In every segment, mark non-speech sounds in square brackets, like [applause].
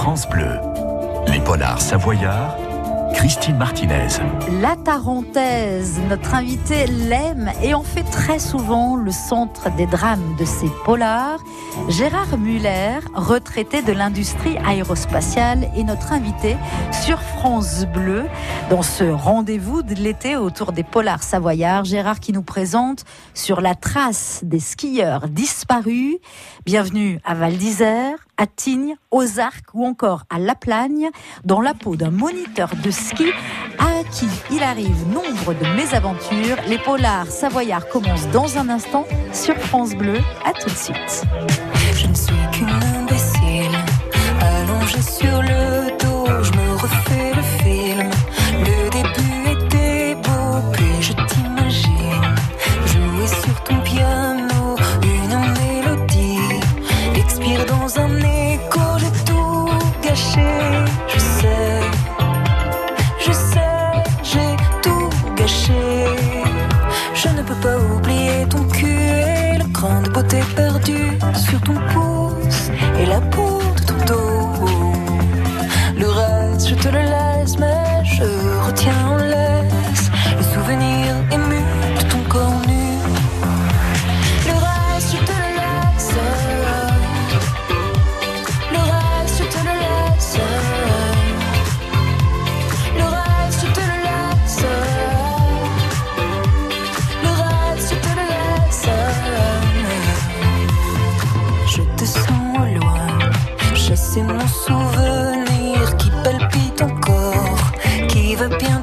France Bleu. Les polars savoyards Christine Martinez. La Tarentaise, notre invité l'aime et en fait très souvent le centre des drames de ses polars. Gérard Muller, retraité de l'industrie aérospatiale, est notre invité sur France Bleu dans ce rendez-vous de l'été autour des polars savoyards. Gérard qui nous présente sur la trace des skieurs disparus. Bienvenue à Val d'Isère, à Tignes, aux Arcs ou encore à La Plagne, dans la peau d'un moniteur de ski à qui il arrive nombre de mésaventures. Les polars savoyards commencent dans un instant sur France Bleu. À tout de suite. Je ne suis qu'une imbécile, allongée sur le la peau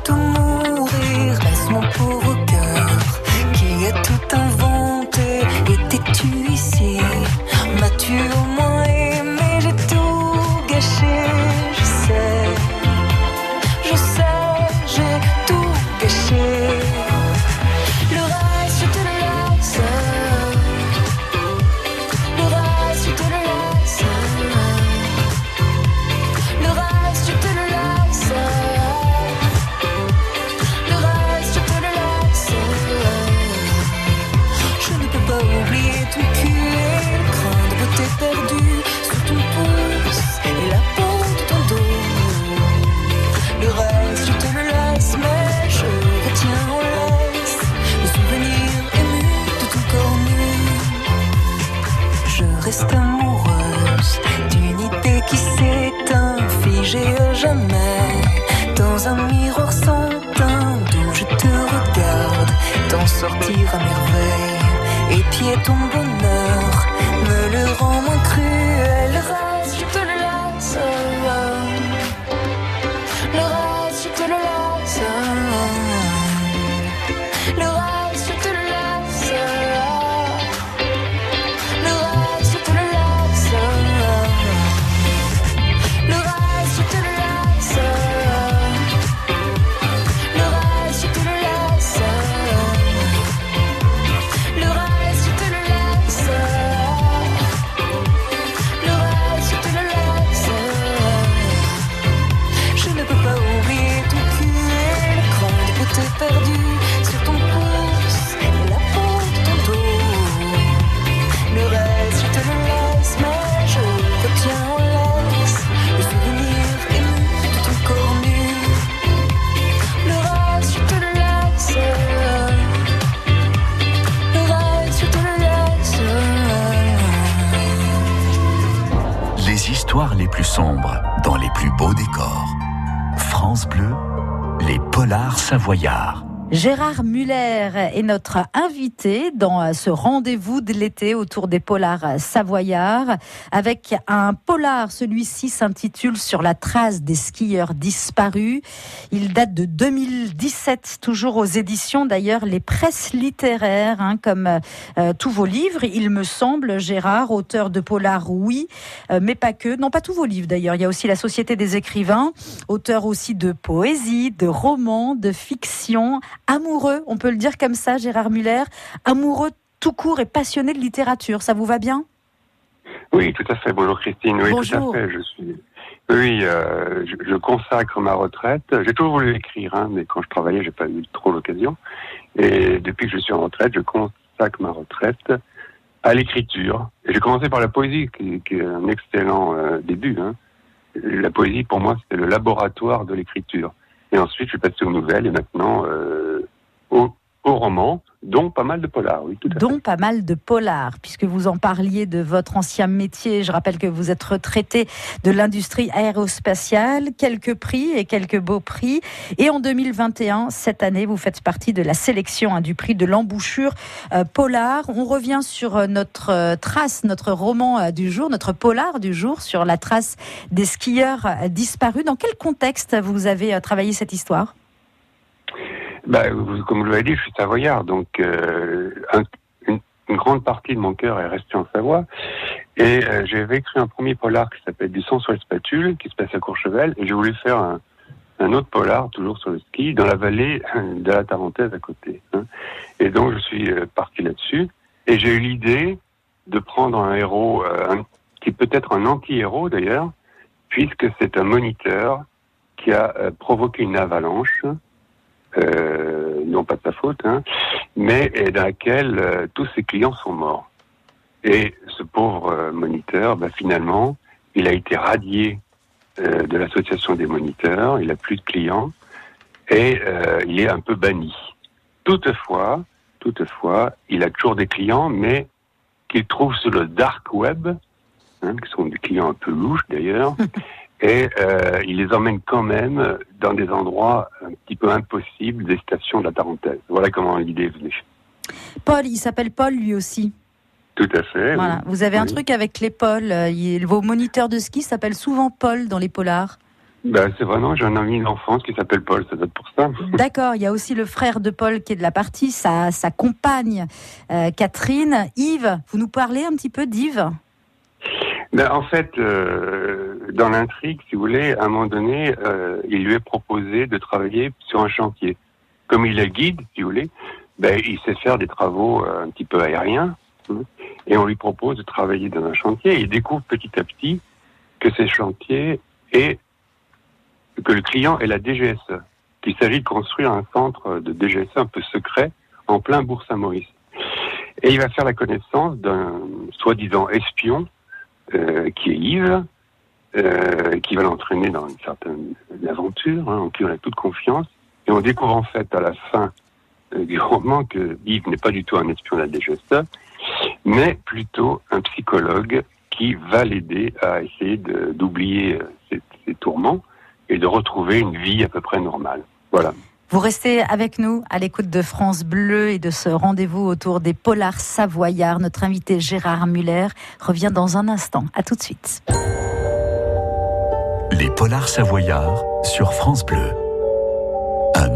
懂。总不。Savoyard. Gérard Muller est notre invité dans ce rendez-vous de l'été autour des polars savoyards avec un polar. Celui-ci s'intitule Sur la trace des skieurs disparus. Il date de 2017, toujours aux éditions d'ailleurs les presses littéraires, hein, comme euh, tous vos livres. Il me semble, Gérard, auteur de polar, oui, euh, mais pas que. Non, pas tous vos livres d'ailleurs. Il y a aussi la Société des écrivains, auteur aussi de poésie, de romans, de fiction amoureux, on peut le dire comme ça, Gérard Muller, amoureux tout court et passionné de littérature. Ça vous va bien? Oui, tout à fait. Bonjour Christine. Oui, Bonjour. tout à fait. Je suis. Oui, euh, je, je consacre ma retraite. J'ai toujours voulu écrire, hein, mais quand je travaillais, j'ai pas eu trop l'occasion. Et depuis que je suis en retraite, je consacre ma retraite à l'écriture. Et j'ai commencé par la poésie, qui, qui est un excellent euh, début. Hein. la poésie pour moi c'était le laboratoire de l'écriture. Et ensuite je suis passé aux nouvelles et maintenant euh, au, au roman dont pas mal de polars, oui, tout à dont pas mal de polars, puisque vous en parliez de votre ancien métier. Je rappelle que vous êtes retraité de l'industrie aérospatiale, quelques prix et quelques beaux prix. Et en 2021, cette année, vous faites partie de la sélection hein, du prix de l'embouchure euh, polar. On revient sur euh, notre euh, trace, notre roman euh, du jour, notre polar du jour, sur la trace des skieurs disparus. Dans quel contexte vous avez travaillé cette histoire? Bah, comme vous l'avez dit, je suis savoyard, donc euh, un- une, une grande partie de mon cœur est restée en Savoie. Et euh, j'avais écrit un premier polar qui s'appelle Du sang sur les spatules, qui se passe à Courchevel, et j'ai voulu faire un, un autre polar, toujours sur le ski, dans la vallée [laughs] de la Tarentaise à côté. hein. Et donc je suis euh, parti là-dessus, et j'ai eu l'idée de prendre un héros, euh, un- qui peut être un anti-héros d'ailleurs, puisque c'est un moniteur qui a euh, provoqué une avalanche euh, non pas de sa faute, hein, mais dans laquelle euh, tous ses clients sont morts. Et ce pauvre euh, moniteur, bah, finalement, il a été radié euh, de l'association des moniteurs, il a plus de clients et il est un peu banni. Toutefois, toutefois, il a toujours des clients, mais qu'il trouve sur le dark web, hein, qui sont des clients un peu louches d'ailleurs, [laughs] et euh, il les emmène quand même dans des endroits un petit peu impossibles des stations de la Tarentaise. Voilà comment l'idée est venue. Paul, il s'appelle Paul lui aussi. Tout à fait. Voilà. oui. Vous avez un Oui. truc avec les Paul. euh, vos moniteurs de ski s'appellent souvent Paul dans les polars. Ben, c'est vraiment, j'ai un ami d'enfance qui s'appelle Paul, ça doit être pour ça. [laughs] D'accord, il y a aussi le frère de Paul qui est de la partie, sa, sa compagne euh, Catherine. Yves, vous nous parlez un petit peu d'Yves? Ben, en fait, euh, dans l'intrigue, si vous voulez, à un moment donné, euh, il lui est proposé de travailler sur un chantier. Comme il est guide, si vous voulez, ben, il sait faire des travaux euh, un petit peu aériens. hein, et on lui propose de travailler dans un chantier. Il découvre petit à petit que ces chantiers et que le client est la DGSE. Qu'il s'agit de construire un centre de DGSE un peu secret en plein Bourg-Saint-Maurice. Et il va faire la connaissance d'un soi-disant espion euh, qui est Yves, euh, qui va l'entraîner dans une certaine aventure, hein, en qui on a toute confiance. Et on découvre en fait à la fin euh, du roman que Yves n'est pas du tout un espion de la mais plutôt un psychologue qui va l'aider à essayer d'oublier euh, ses, ses tourments et de retrouver une vie à peu près normale. Voilà. Vous restez avec nous à l'écoute de France Bleu et de ce rendez-vous autour des polars savoyards. Notre invité Gérard Muller revient dans un instant. À tout de suite. Les polars savoyards sur France Bleu.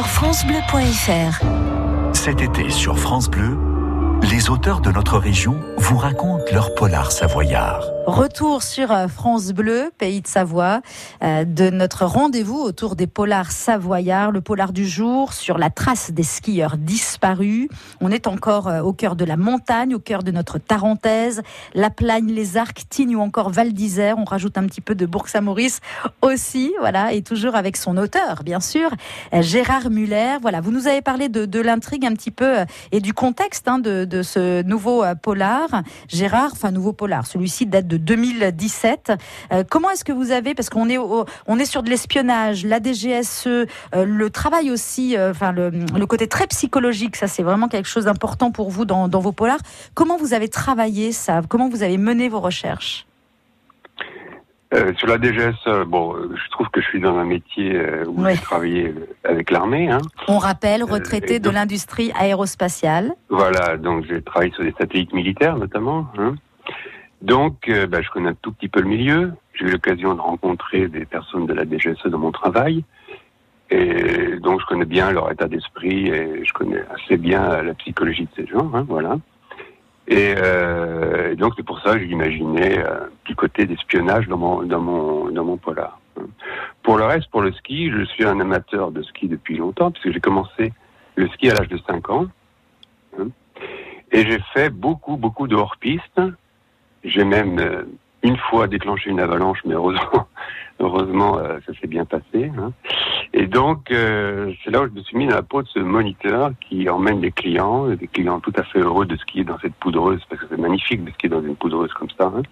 francebleu.fr. Cet été sur France Bleu, les auteurs de notre région vous racontent leur polar savoyard. Retour sur euh, France Bleu, pays de Savoie, euh, de notre rendez-vous autour des polars savoyards, le polar du jour sur la trace des skieurs disparus. On est encore euh, au cœur de la montagne, au cœur de notre Tarentaise, La Plagne, les Arcs, Tignes ou encore Val d'Isère. On rajoute un petit peu de Bourg-Saint-Maurice aussi, voilà, et toujours avec son auteur, bien sûr, Gérard Muller. Voilà, vous nous avez parlé de, de l'intrigue un petit peu et du contexte hein, de, de ce nouveau polar. Gérard, enfin nouveau polar, celui-ci date de 2017. Euh, comment est-ce que vous avez, parce qu'on est au- on est sur de l'espionnage, la DGSE, euh, le travail aussi, euh, enfin le, le côté très psychologique, ça c'est vraiment quelque chose d'important pour vous dans, dans vos polars. Comment vous avez travaillé ça? Comment vous avez mené vos recherches? Euh, sur la DGS, euh, bon, je trouve que je suis dans un métier euh, où Ouais. j'ai travaillé avec l'armée. Hein. On rappelle, retraité et de l'industrie aérospatiale. Voilà, donc j'ai travaillé sur des satellites militaires notamment. Hein. Donc, euh, bah, je connais un tout petit peu le milieu. J'ai eu l'occasion de rencontrer des personnes de la DGSE dans mon travail. Et donc, je connais bien leur état d'esprit et je connais assez bien la psychologie de ces gens. Hein, voilà. Et, euh, donc c'est pour ça que j'ai imaginé un petit côté d'espionnage dans mon, dans, mon, dans mon polar. Pour le reste, pour le ski, je suis un amateur de ski depuis longtemps, puisque j'ai commencé le ski à l'âge de 5 ans. Hein. Et j'ai fait beaucoup, beaucoup de hors-piste. J'ai même euh, une fois déclenché une avalanche, mais heureusement, [laughs] heureusement euh, ça s'est bien passé. Hein. Et donc, euh, c'est là où je me suis mis dans la peau de ce moniteur qui emmène des clients, des clients tout à fait heureux de skier dans cette poudreuse, parce que c'est magnifique de skier dans une poudreuse comme ça, hein,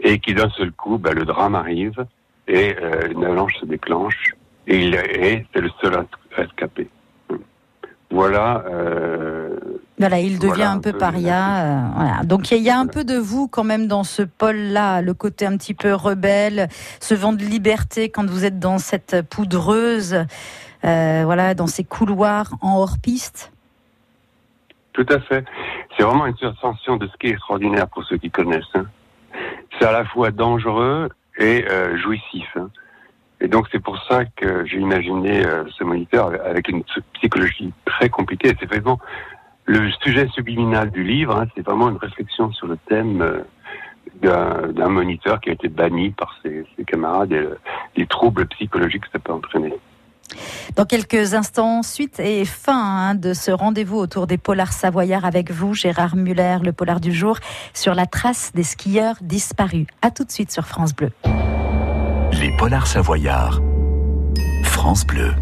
et qui d'un seul coup, bah, le drame arrive, et euh, une avalanche se déclenche, et est, c'est le seul à, escaper. Voilà. Euh, voilà, il devient un, peu, paria. Euh, voilà. Donc il y, a un peu de vous quand même dans ce pôle-là, le côté un petit peu rebelle, ce vent de liberté quand vous êtes dans cette poudreuse, euh, voilà, dans ces couloirs en hors-piste? Tout à fait. C'est vraiment une sensation de ski extraordinaire pour ceux qui connaissent. Hein. C'est à la fois dangereux et euh, jouissif. Hein. Et donc c'est pour ça que j'ai imaginé euh, ce moniteur avec une psychologie très compliquée. C'est vraiment le sujet subliminal du livre. Hein, c'est vraiment une réflexion sur le thème euh, d'un moniteur qui a été banni par ses, ses camarades et les troubles psychologiques que ça peut entraîner. Dans quelques instants, suite et fin hein, de ce rendez-vous autour des polars savoyards avec vous, Gérard Muller, le polar du jour, sur la trace des skieurs disparus. A tout de suite sur France Bleu. Les polars savoyards. France Bleu.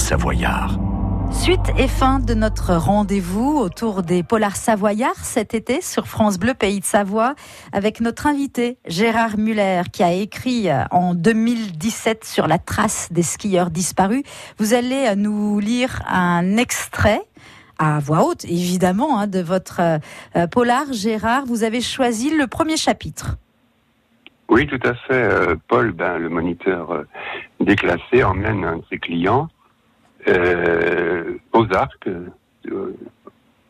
Savoyards. Suite et fin de notre rendez-vous autour des polars savoyards cet été sur France Bleu Pays de Savoie avec notre invité Gérard Muller qui a écrit en 2017 sur la trace des skieurs disparus. Vous allez nous lire un extrait à voix haute, évidemment, hein, de votre euh, polar. Gérard, vous avez choisi le premier chapitre. Oui, tout à fait. Euh, Paul, ben, le moniteur euh, déclassé, emmène un de ses clients euh, aux arcs, euh,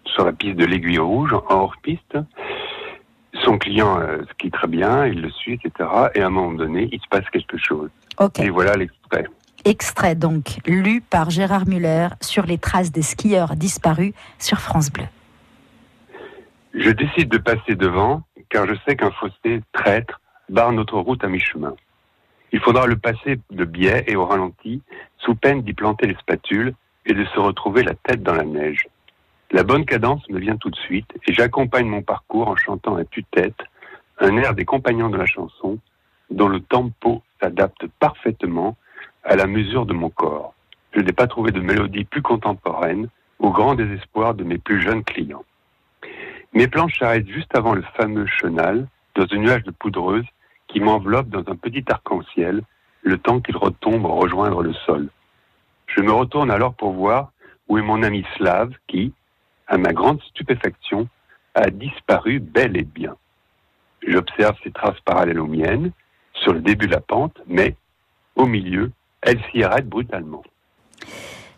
sur la piste de l'Aiguille Rouge, en hors-piste. Son client euh, skie très bien, il le suit, etc. Et à un moment donné, il se passe quelque chose. Ok. Et voilà l'extrait. Extrait donc lu par Gérard Muller sur les traces des skieurs disparus sur France Bleu. Je décide de passer devant, car je sais qu'un fossé traître barre notre route à mi-chemin. Il faudra le passer de biais et au ralenti, sous peine d'y planter les spatules et de se retrouver la tête dans la neige. La bonne cadence me vient tout de suite et j'accompagne mon parcours en chantant à tue-tête un air des compagnons de la chanson dont le tempo s'adapte parfaitement à la mesure de mon corps. Je n'ai pas trouvé de mélodie plus contemporaine au grand désespoir de mes plus jeunes clients. Mes planches s'arrêtent juste avant le fameux chenal, dans un nuage de poudreuse qui m'enveloppe dans un petit arc-en-ciel, le temps qu'il retombe rejoindre le sol. Je me retourne alors pour voir où est mon ami Slave qui, à ma grande stupéfaction, a disparu bel et bien. J'observe ses traces parallèles aux miennes, sur le début de la pente, mais au milieu, elle s'y arrête brutalement.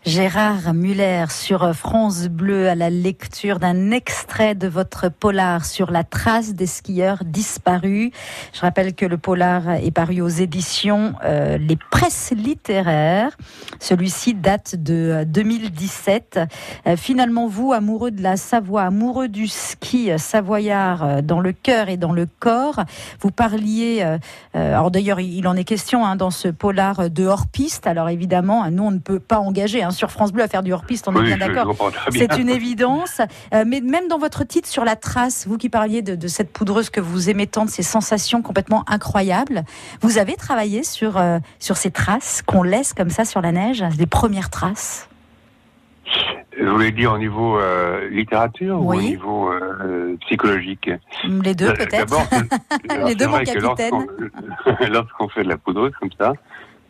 Gérard Muller sur France Bleu à la lecture d'un extrait de votre polar sur la trace des skieurs disparus. Je rappelle que le polar est paru aux éditions euh, Les Presses littéraires. Celui-ci date de 2017. Euh, finalement, vous, amoureux de la Savoie, amoureux du ski savoyard euh, dans le cœur et dans le corps, vous parliez, euh, alors d'ailleurs il en est question hein, dans ce polar de hors-piste. Alors évidemment, nous on ne peut pas engager hein, sur France Bleu à faire du hors-piste, on est bien d'accord. C'est une évidence. Euh, mais même dans votre titre sur la trace, vous qui parliez de, de cette poudreuse que vous aimez tant, de ces sensations complètement incroyables, vous avez travaillé sur, euh, sur ces traces qu'on laisse comme ça sur la neige, les premières traces? Vous voulez dire au niveau euh, littérature ou au niveau euh, psychologique? Les deux peut-être [laughs] Les deux, mon capitaine. lorsqu'on- [laughs] Lorsqu'on fait de la poudreuse comme ça,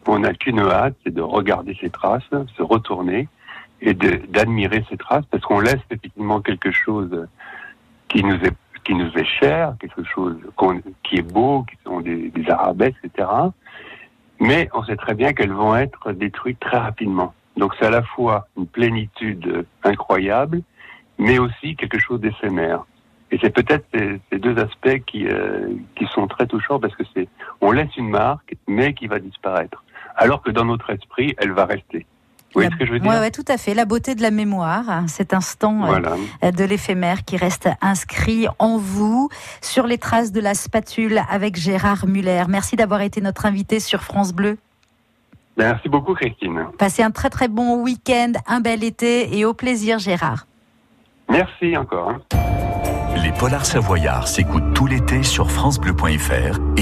on n'a qu'une hâte, c'est de regarder ces traces, se retourner et d'admirer ces traces, parce qu'on laisse effectivement quelque chose qui nous est qui nous est cher, quelque chose qui est beau, qui sont des, arabesques, etc. Mais on sait très bien qu'elles vont être détruites très rapidement. Donc c'est à la fois une plénitude incroyable, mais aussi quelque chose d'éphémère. Et c'est peut-être ces, ces deux aspects qui, euh, qui sont très touchants parce que c'est on laisse une marque, mais qui va disparaître. Alors que dans notre esprit, elle va rester. Vous voyez La- ce que je veux dire Ouais, ouais, tout à fait. La beauté de la mémoire, hein, cet instant euh, Voilà. de l'éphémère qui reste inscrit en vous sur les traces de la spatule avec Gérard Muller. Merci d'avoir été notre invité sur France Bleu. Merci beaucoup, Christine. Passez un très très bon week-end, un bel été et au plaisir Gérard. Merci encore. hein. Les polars savoyards s'écoutent tout l'été sur FranceBleu.fr et